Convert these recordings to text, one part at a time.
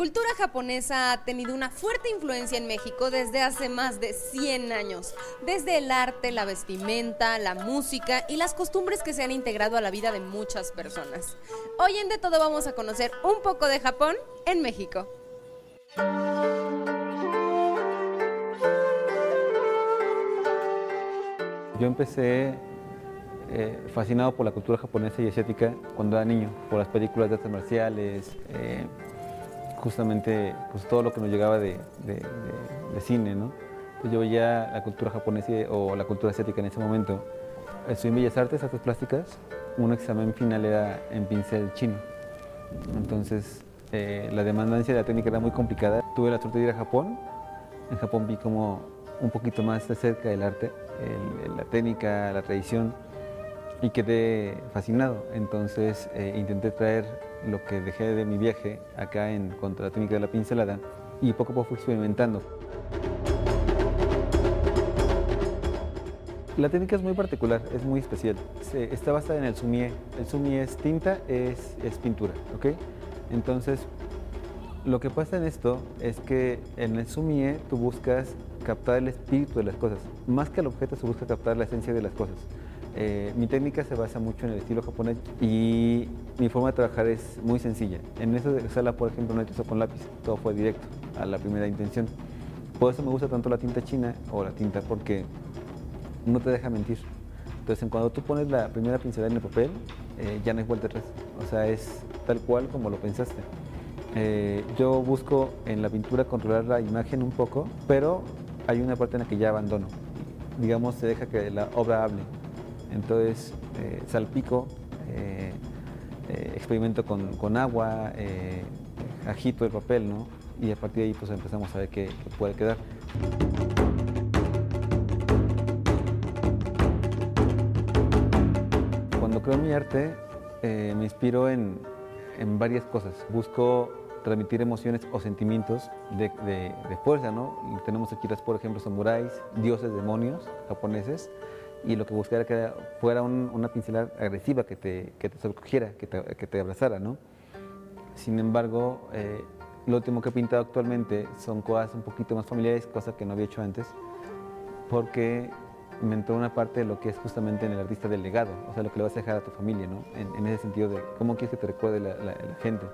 La cultura japonesa ha tenido una fuerte influencia en México desde hace más de 100 años, desde el arte, la vestimenta, la música y las costumbres que se han integrado a la vida de muchas personas. Hoy en De Todo vamos a conocer un poco de Japón en México. Yo empecé eh, fascinado por la cultura japonesa y asiática cuando era niño, por las películas de artes marciales, eh, justamente pues, todo lo que nos llegaba de, cine. ¿no? Pues yo veía la cultura japonesa o la cultura asiática en ese momento. Estudié en Bellas Artes, Artes Plásticas, un examen final era en pincel chino. Entonces eh, la demandancia de la técnica era muy complicada. Tuve la suerte de ir a Japón. En Japón vi como un poquito más de cerca el arte, la técnica, la tradición y quedé fascinado. Entonces eh, intenté traer lo que dejé de mi viaje acá en contra la técnica de la pincelada y poco a poco fui experimentando. La técnica es muy particular, es muy especial. está basada en el sumie. El sumie es tinta, es, es pintura, ¿ok? Entonces, lo que pasa en esto es que en el sumie tú buscas captar el espíritu de las cosas. Más que el objeto se busca captar la esencia de las cosas. Eh, mi técnica se basa mucho en el estilo japonés y mi forma de trabajar es muy sencilla. En esa sala, por ejemplo, no he hecho con lápiz, todo fue directo, a la primera intención. Por eso me gusta tanto la tinta china o la tinta porque no te deja mentir. Entonces, cuando tú pones la primera pincelada en el papel, eh, ya no hay vuelta atrás. O sea, es tal cual como lo pensaste. Eh, yo busco en la pintura controlar la imagen un poco, pero hay una parte en la que ya abandono. Digamos, se deja que la obra hable. Entonces eh, salpico, eh, eh, experimento con, agua, agito el papel, ¿no? Y a partir de ahí pues empezamos a ver qué, puede quedar. Cuando creo mi arte, me inspiro en, varias cosas. Busco transmitir emociones o sentimientos de, fuerza, ¿no? tenemos aquí, por ejemplo, samuráis, dioses, demonios japoneses, y lo que buscaba era que fuera una pincelada agresiva que te, que te sobrecogiera, que te, que te abrazara, ¿no? Sin embargo, eh, lo último que he pintado actualmente son cosas un poquito más familiares, cosas que no había hecho antes, porque me entró una parte de lo que es justamente en el artista del legado, o sea, lo que le vas a dejar a tu familia, ¿no? En, ese sentido de cómo quieres que te recuerde la, gente.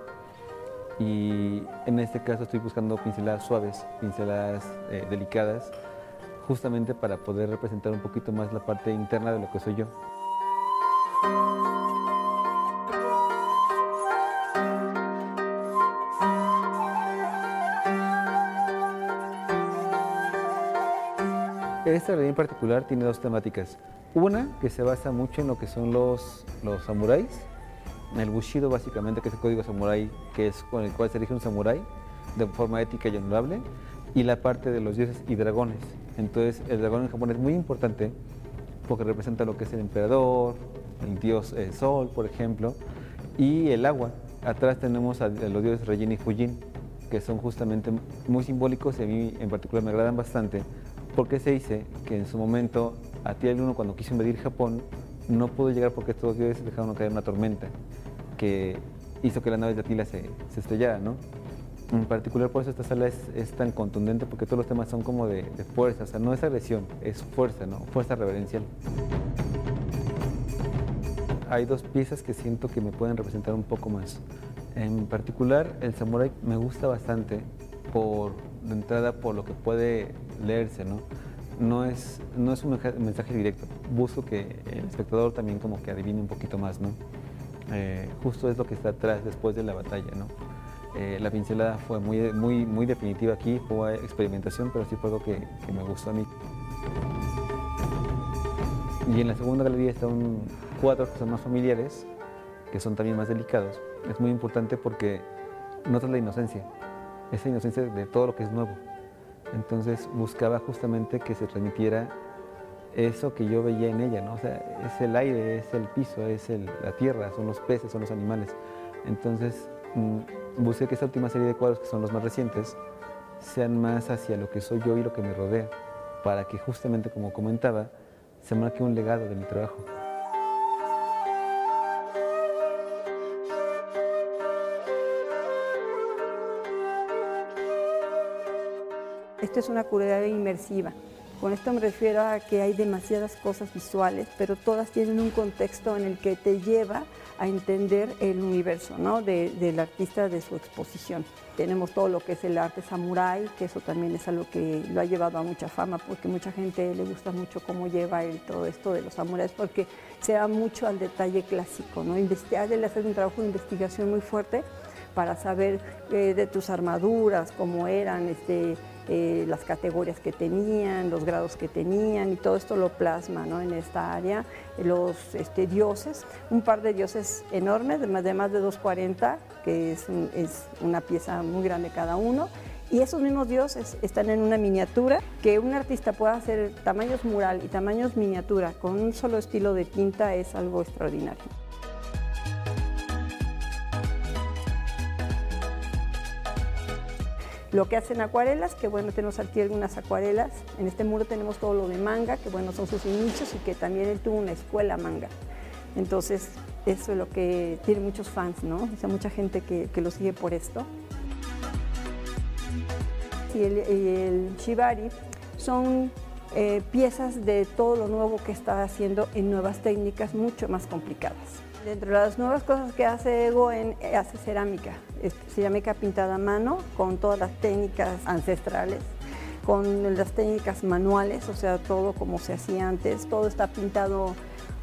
Y en este caso estoy buscando pinceladas suaves, pinceladas eh, delicadas, justamente para poder representar un poquito más la parte interna de lo que soy yo. Esta realidad en particular tiene dos temáticas. Una que se basa mucho en lo que son los, samuráis, el bushido básicamente, que es el código samurái, que es con el cual se elige un samurái de forma ética y honorable, y la parte de los dioses y dragones. Entonces el dragón en Japón es muy importante porque representa lo que es el emperador, el dios eh, sol, por ejemplo, y el agua. Atrás tenemos a, los dioses Regin y Fujin, que son justamente muy simbólicos y a mí en particular me agradan bastante, porque se dice que en su momento a el uno cuando quiso invadir Japón no pudo llegar porque estos dioses dejaron caer una tormenta que hizo que la nave de Atila se, se estrellara, ¿no? En particular por eso esta sala es, tan contundente porque todos los temas son como de, fuerza, o sea, no es agresión, es fuerza, ¿no? Fuerza reverencial. Hay dos piezas que siento que me pueden representar un poco más. En particular, el samurai me gusta bastante por, de entrada, por lo que puede leerse, ¿no? No es, no es un mensaje directo. Busco que el espectador también como que adivine un poquito más, ¿no? Eh, justo es lo que está atrás después de la batalla, ¿no? Eh, la pincelada fue muy, muy, muy definitiva aquí, fue experimentación, pero sí fue algo que, me gustó a mí. Y en la segunda galería están cuatro que son más familiares, que son también más delicados. Es muy importante porque notas la inocencia, esa inocencia de todo lo que es nuevo. Entonces buscaba justamente que se transmitiera eso que yo veía en ella, ¿no? O sea, es el aire, es el piso, es la tierra, son los peces, son los animales. Entonces, Mm, busqué que esta última serie de cuadros, que son los más recientes, sean más hacia lo que soy yo y lo que me rodea, para que justamente, como comentaba, se marque un legado de mi trabajo. Esto es una curiosidad inmersiva. Con esto me refiero a que hay demasiadas cosas visuales, pero todas tienen un contexto en el que te lleva a entender el universo ¿no? del artista de su exposición. Tenemos todo lo que es el arte samurái, que eso también es algo que lo ha llevado a mucha fama, porque mucha gente le gusta mucho cómo lleva todo esto de los samuráis, porque se da mucho al detalle clásico. ¿no? Investigar, él hace un trabajo de investigación muy fuerte para saber eh, de tus armaduras, cómo eran, este, eh, las categorías que tenían, los grados que tenían y todo esto lo plasma ¿no? en esta área. Los este, dioses, un par de dioses enormes, de más de, más de 240, que es, es una pieza muy grande cada uno. Y esos mismos dioses están en una miniatura, que un artista pueda hacer tamaños mural y tamaños miniatura con un solo estilo de tinta es algo extraordinario. Lo que hacen acuarelas, que bueno, tenemos aquí algunas acuarelas. En este muro tenemos todo lo de manga, que bueno, son sus inicios y que también él tuvo una escuela manga. Entonces, eso es lo que tiene muchos fans, ¿no? O sea, mucha gente que, lo sigue por esto. Y el, el Shibari son eh, piezas de todo lo nuevo que está haciendo en nuevas técnicas mucho más complicadas. Dentro de las nuevas cosas que hace Goen, eh, hace cerámica, cerámica pintada a mano con todas las técnicas ancestrales, con las técnicas manuales, o sea, todo como se hacía antes, todo está pintado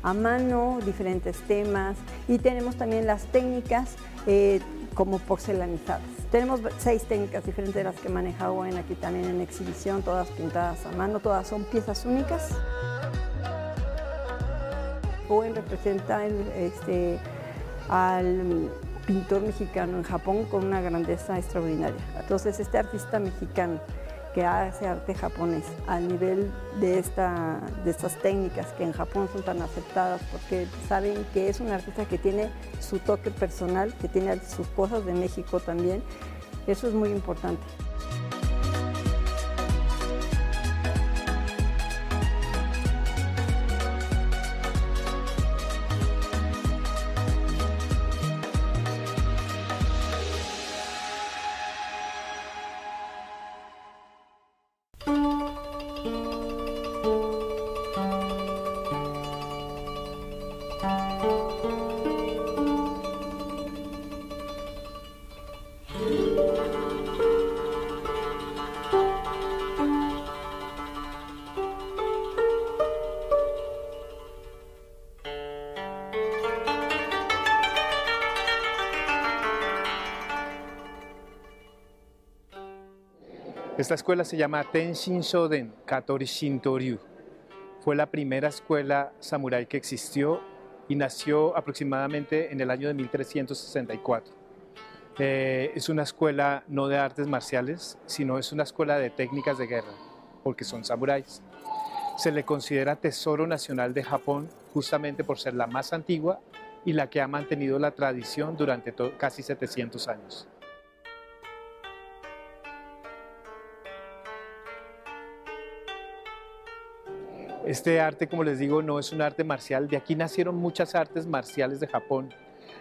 a mano, diferentes temas y tenemos también las técnicas eh, como porcelanizadas. Tenemos seis técnicas diferentes de las que maneja Goen aquí también en exhibición, todas pintadas a mano, todas son piezas únicas. Owen representa este, al pintor mexicano en Japón con una grandeza extraordinaria. Entonces, este artista mexicano que hace arte japonés al nivel de, esta, de estas técnicas que en Japón son tan aceptadas porque saben que es un artista que tiene su toque personal, que tiene sus cosas de México también, eso es muy importante. Esta escuela se llama Tenshin Shoden Katori Shinto Ryu. Fue la primera escuela samurái que existió y nació aproximadamente en el año de 1364. Eh, es una escuela no de artes marciales, sino es una escuela de técnicas de guerra, porque son samuráis. Se le considera tesoro nacional de Japón justamente por ser la más antigua y la que ha mantenido la tradición durante casi 700 años. Este arte, como les digo, no es un arte marcial. De aquí nacieron muchas artes marciales de Japón.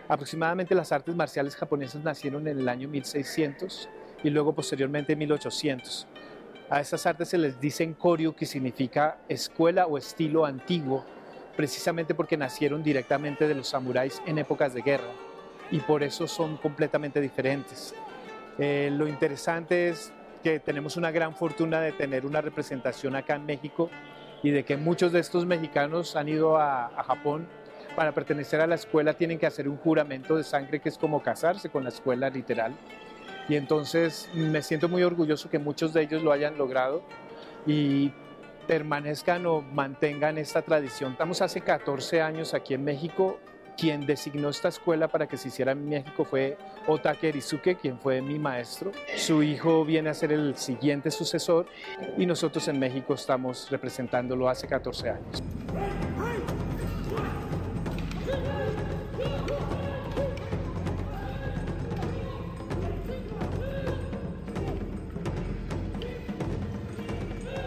Aproximadamente las artes marciales japonesas nacieron en el año 1600 y luego posteriormente en 1800. A esas artes se les dice koryu, que significa escuela o estilo antiguo, precisamente porque nacieron directamente de los samuráis en épocas de guerra y por eso son completamente diferentes. Eh, lo interesante es que tenemos una gran fortuna de tener una representación acá en México y de que muchos de estos mexicanos han ido a, Japón para pertenecer a la escuela tienen que hacer un juramento de sangre que es como casarse con la escuela literal. Y entonces me siento muy orgulloso que muchos de ellos lo hayan logrado y permanezcan o mantengan esta tradición. Estamos hace 14 años aquí en México. Quien designó esta escuela para que se hiciera en México fue Otake Erizuke, quien fue mi maestro. Su hijo viene a ser el siguiente sucesor y nosotros en México estamos representándolo hace 14 años.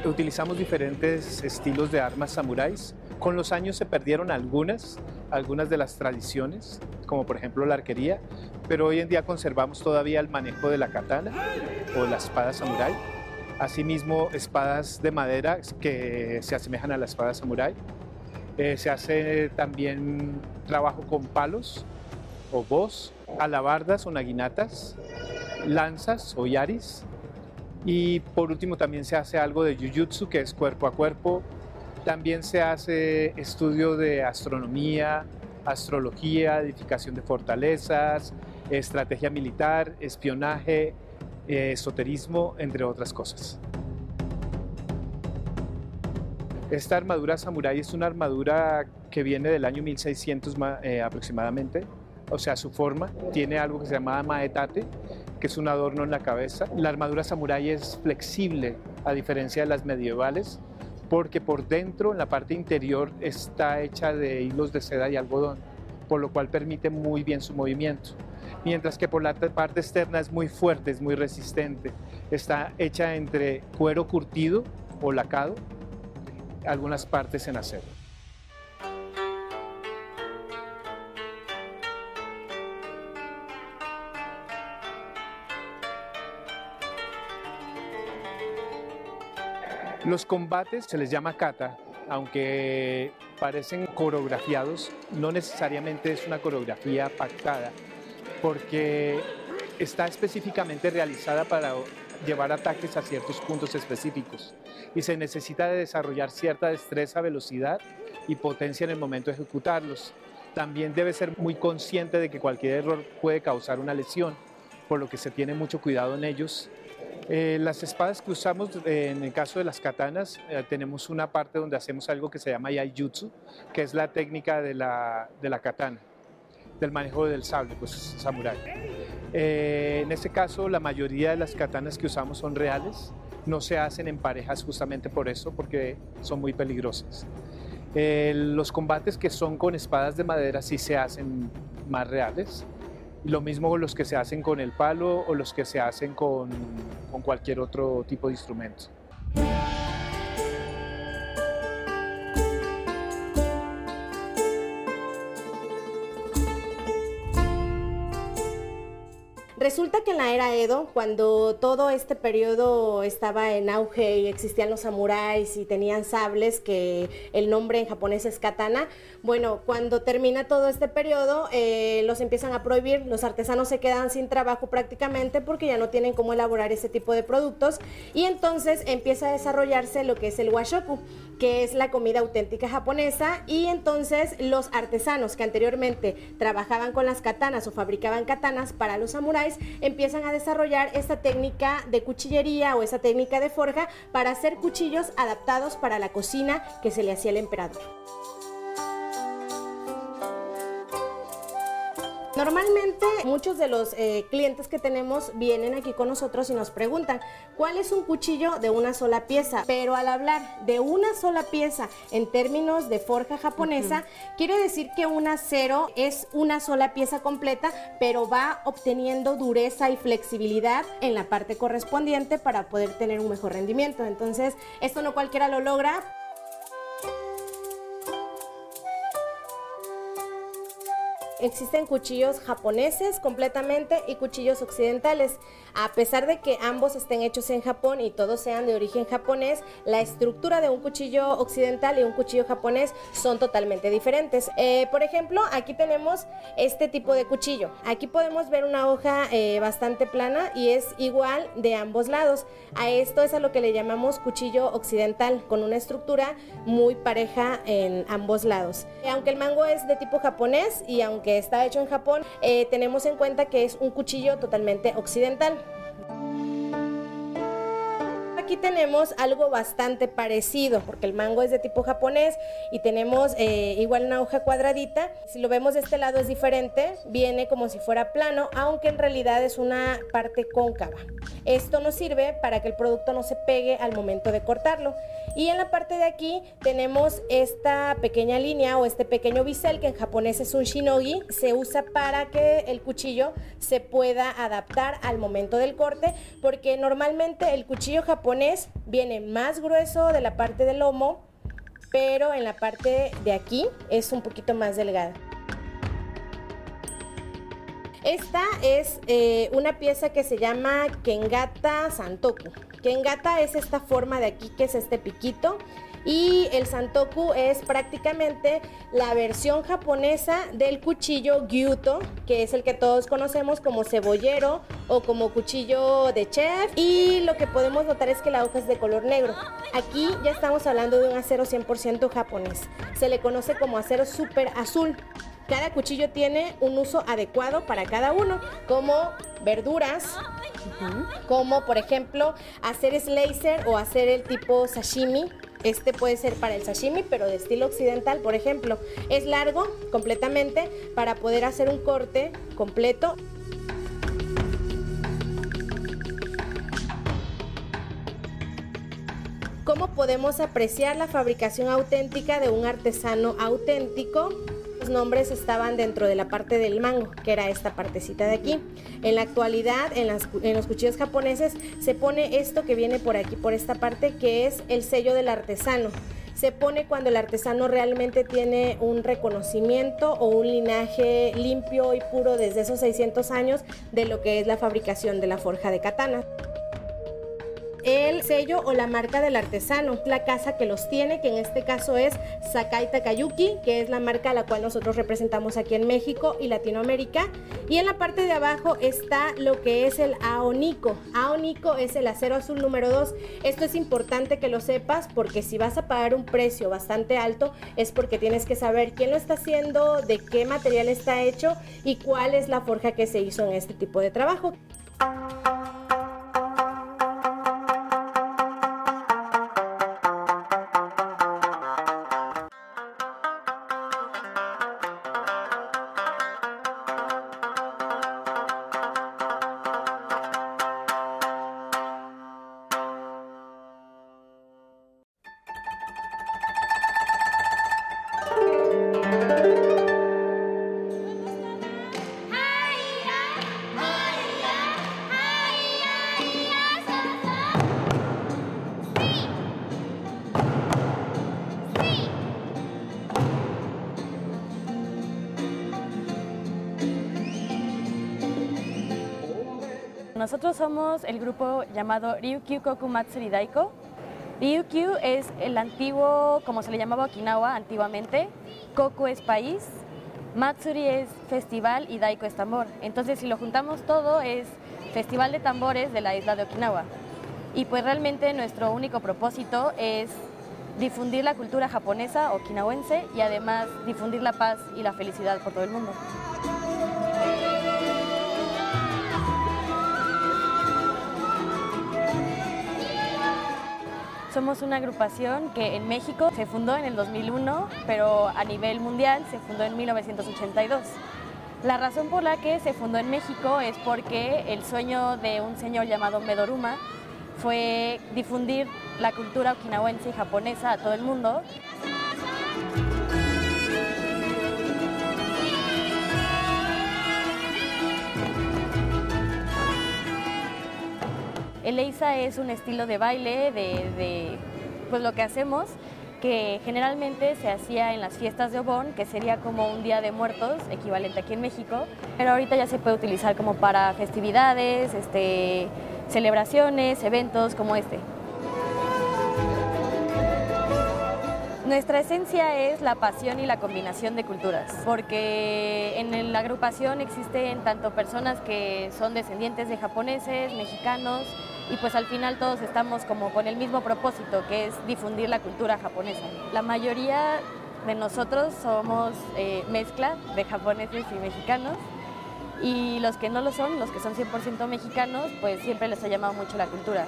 Utilizamos diferentes estilos de armas samuráis. Con los años se perdieron algunas, algunas de las tradiciones, como por ejemplo la arquería, pero hoy en día conservamos todavía el manejo de la katana o la espada samurái. Asimismo, espadas de madera que se asemejan a la espada samurai. Eh, se hace también trabajo con palos o voz, alabardas o naguinatas, lanzas o yaris. Y por último también se hace algo de jiu-jitsu, que es cuerpo a cuerpo. También se hace estudio de astronomía, astrología, edificación de fortalezas, estrategia militar, espionaje, eh, esoterismo, entre otras cosas. Esta armadura samurai es una armadura que viene del año 1600 eh, aproximadamente, o sea, su forma tiene algo que se llama maetate, que es un adorno en la cabeza. La armadura samurai es flexible, a diferencia de las medievales, porque por dentro, en la parte interior, está hecha de hilos de seda y algodón, por lo cual permite muy bien su movimiento mientras que por la parte externa es muy fuerte, es muy resistente. Está hecha entre cuero curtido o lacado, algunas partes en acero. Los combates se les llama kata, aunque parecen coreografiados, no necesariamente es una coreografía pactada porque está específicamente realizada para llevar ataques a ciertos puntos específicos y se necesita de desarrollar cierta destreza, velocidad y potencia en el momento de ejecutarlos. También debe ser muy consciente de que cualquier error puede causar una lesión, por lo que se tiene mucho cuidado en ellos. Eh, las espadas que usamos, eh, en el caso de las katanas, eh, tenemos una parte donde hacemos algo que se llama yaijutsu, que es la técnica de la, de la katana del manejo del sable, pues samurai. En este caso, la mayoría de las katanas que usamos son reales, no se hacen en parejas justamente por eso, porque son muy peligrosas. Los combates que son con espadas de madera sí se hacen más reales. Lo mismo los que se hacen con el palo o los que se hacen con, con cualquier otro tipo de instrumento. Resulta que en la era Edo, cuando todo este periodo estaba en auge y existían los samuráis y tenían sables, que el nombre en japonés es katana, bueno, cuando termina todo este periodo, eh, los empiezan a prohibir, los artesanos se quedan sin trabajo prácticamente porque ya no tienen cómo elaborar ese tipo de productos. Y entonces empieza a desarrollarse lo que es el washoku, que es la comida auténtica japonesa. Y entonces los artesanos que anteriormente trabajaban con las katanas o fabricaban katanas para los samuráis empiezan a desarrollar esta técnica de cuchillería o esa técnica de forja para hacer cuchillos adaptados para la cocina que se le hacía al emperador. Normalmente muchos de los eh, clientes que tenemos vienen aquí con nosotros y nos preguntan cuál es un cuchillo de una sola pieza, pero al hablar de una sola pieza en términos de forja japonesa, quiere decir que un acero es una sola pieza completa, pero va obteniendo dureza y flexibilidad en la parte correspondiente para poder tener un mejor rendimiento. Entonces, esto no cualquiera lo logra. Existen cuchillos japoneses completamente y cuchillos occidentales. A pesar de que ambos estén hechos en Japón y todos sean de origen japonés, la estructura de un cuchillo occidental y un cuchillo japonés son totalmente diferentes. Eh, por ejemplo, aquí tenemos este tipo de cuchillo. Aquí podemos ver una hoja eh, bastante plana y es igual de ambos lados. A esto es a lo que le llamamos cuchillo occidental, con una estructura muy pareja en ambos lados. Aunque el mango es de tipo japonés y aunque está hecho en Japón, eh, tenemos en cuenta que es un cuchillo totalmente occidental aquí tenemos algo bastante parecido, porque el mango es de tipo japonés y tenemos eh, igual una hoja cuadradita. Si lo vemos de este lado es diferente, viene como si fuera plano, aunque en realidad es una parte cóncava. Esto nos sirve para que el producto no se pegue al momento de cortarlo. Y en la parte de aquí tenemos esta pequeña línea o este pequeño bisel que en japonés es un shinogi. Se usa para que el cuchillo se pueda adaptar al momento del corte porque normalmente el cuchillo japonés viene más grueso de la parte del lomo pero en la parte de aquí es un poquito más delgada. Esta es eh, una pieza que se llama Kengata Santoku. Kengata es esta forma de aquí, que es este piquito. Y el santoku es prácticamente la versión japonesa del cuchillo gyuto, que es el que todos conocemos como cebollero o como cuchillo de chef. Y lo que podemos notar es que la hoja es de color negro. Aquí ya estamos hablando de un acero 100% japonés. Se le conoce como acero super azul. Cada cuchillo tiene un uso adecuado para cada uno, como verduras, como por ejemplo hacer slicer o hacer el tipo sashimi. Este puede ser para el sashimi, pero de estilo occidental, por ejemplo. Es largo completamente para poder hacer un corte completo. ¿Cómo podemos apreciar la fabricación auténtica de un artesano auténtico? Los nombres estaban dentro de la parte del mango, que era esta partecita de aquí. En la actualidad, en, los cuchillos japoneses, se pone esto que viene por aquí, por esta parte, que es el sello del artesano se pone cuando el artesano realmente tiene un reconocimiento o un linaje limpio y puro desde esos 600 años de lo que es la fabricación de la forja de katana el sello o la marca del artesano, la casa que los tiene, que en este caso es Sakai Takayuki, que es la marca a la cual nosotros representamos aquí en México y Latinoamérica. Y en la parte de abajo está lo que es el Aonico. Aonico es el acero azul número 2. Esto es importante que lo sepas porque si vas a pagar un precio bastante alto es porque tienes que saber quién lo está haciendo, de qué material está hecho y cuál es la forja que se hizo en este tipo de trabajo. Nosotros somos el grupo llamado Ryukyu Koku Matsuri Daiko. Ryukyu es el antiguo, como se le llamaba Okinawa antiguamente, Koku es país, Matsuri es festival y Daiko es tambor. Entonces si lo juntamos todo es festival de tambores de la isla de Okinawa. Y pues realmente nuestro único propósito es difundir la cultura japonesa okinawense y además difundir la paz y la felicidad por todo el mundo. Somos una agrupación que en México se fundó en el 2001, pero a nivel mundial se fundó en 1982. La razón por la que se fundó en México es porque el sueño de un señor llamado Medoruma fue difundir la cultura okinawense y japonesa a todo el mundo. El Eisa es un estilo de baile de, pues lo que hacemos que generalmente se hacía en las fiestas de Obón, que sería como un día de muertos, equivalente aquí en México, pero ahorita ya se puede utilizar como para festividades, este, celebraciones, eventos como este. Nuestra esencia es la pasión y la combinación de culturas, porque en la agrupación existen tanto personas que son descendientes de japoneses, mexicanos, y pues al final todos estamos como con el mismo propósito, que es difundir la cultura japonesa. La mayoría de nosotros somos eh, mezcla de japoneses y mexicanos, y los que no lo son, los que son 100% mexicanos, pues siempre les ha llamado mucho la cultura.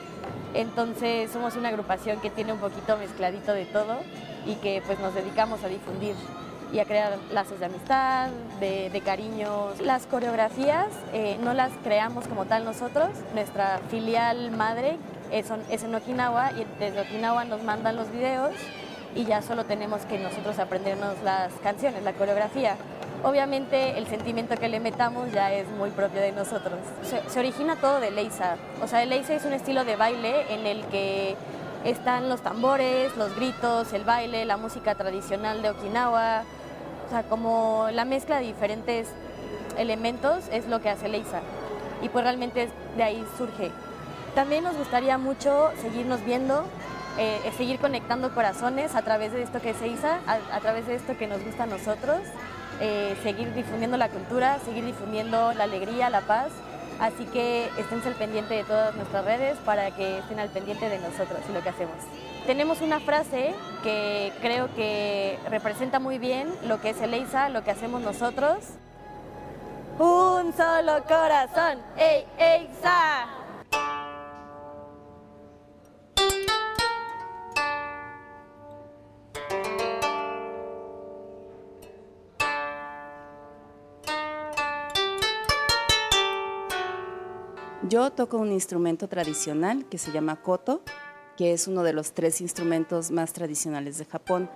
Entonces somos una agrupación que tiene un poquito mezcladito de todo y que pues nos dedicamos a difundir y a crear lazos de amistad, de, cariños. Las coreografías eh, no las creamos como tal nosotros, nuestra filial madre es, es en Okinawa y desde Okinawa nos mandan los videos y ya solo tenemos que nosotros aprendernos las canciones, la coreografía. Obviamente el sentimiento que le metamos ya es muy propio de nosotros. Se, origina todo de Leisa. O sea, el Leisa es un estilo de baile en el que están los tambores, los gritos, el baile, la música tradicional de Okinawa, o sea, como la mezcla de diferentes elementos es lo que hace Leisa. Y pues realmente de ahí surge. También nos gustaría mucho seguirnos viendo, eh, seguir conectando corazones a través de esto que se hizo, a, través de esto que nos gusta a nosotros, eh, seguir difundiendo la cultura, seguir difundiendo la alegría, la paz. Así que estén al pendiente de todas nuestras redes para que estén al pendiente de nosotros y lo que hacemos. Tenemos una frase que creo que representa muy bien lo que es el EISA, lo que hacemos nosotros. Un solo corazón, ¡Ey, EISA! Yo toco un instrumento tradicional que se llama koto, que es uno de los tres instrumentos más tradicionales de Japón.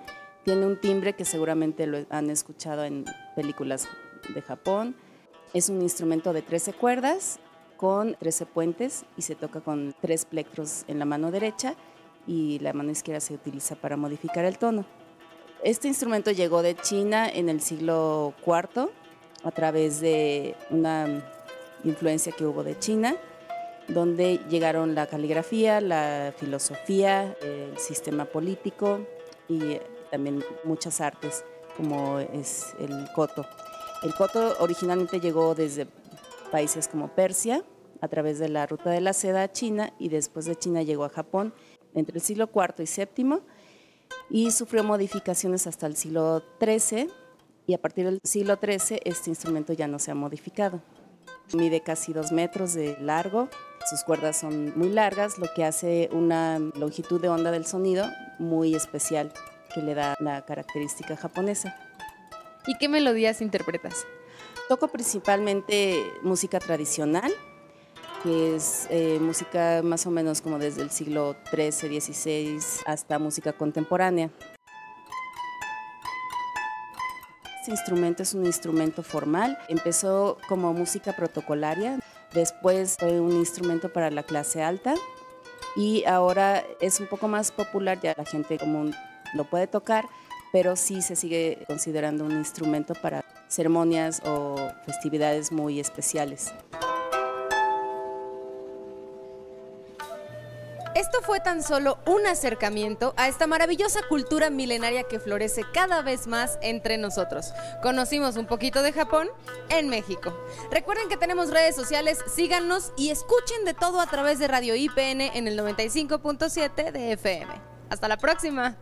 Tiene un timbre que seguramente lo han escuchado en películas de Japón. Es un instrumento de 13 cuerdas con 13 puentes y se toca con tres plectros en la mano derecha y la mano izquierda se utiliza para modificar el tono. Este instrumento llegó de China en el siglo IV a través de una influencia que hubo de China, donde llegaron la caligrafía, la filosofía, el sistema político y también muchas artes, como es el koto. El koto originalmente llegó desde países como Persia, a través de la ruta de la seda a China, y después de China llegó a Japón entre el siglo IV y VII, y sufrió modificaciones hasta el siglo XIII, y a partir del siglo XIII este instrumento ya no se ha modificado. Mide casi dos metros de largo, sus cuerdas son muy largas, lo que hace una longitud de onda del sonido muy especial que le da la característica japonesa. ¿Y qué melodías interpretas? Toco principalmente música tradicional, que es eh, música más o menos como desde el siglo XIII, XVI hasta música contemporánea. Este instrumento es un instrumento formal. Empezó como música protocolaria, después fue un instrumento para la clase alta y ahora es un poco más popular, ya la gente común lo puede tocar, pero sí se sigue considerando un instrumento para ceremonias o festividades muy especiales. Esto fue tan solo un acercamiento a esta maravillosa cultura milenaria que florece cada vez más entre nosotros. Conocimos un poquito de Japón en México. Recuerden que tenemos redes sociales, síganos y escuchen de todo a través de Radio IPN en el 95.7 de FM. Hasta la próxima.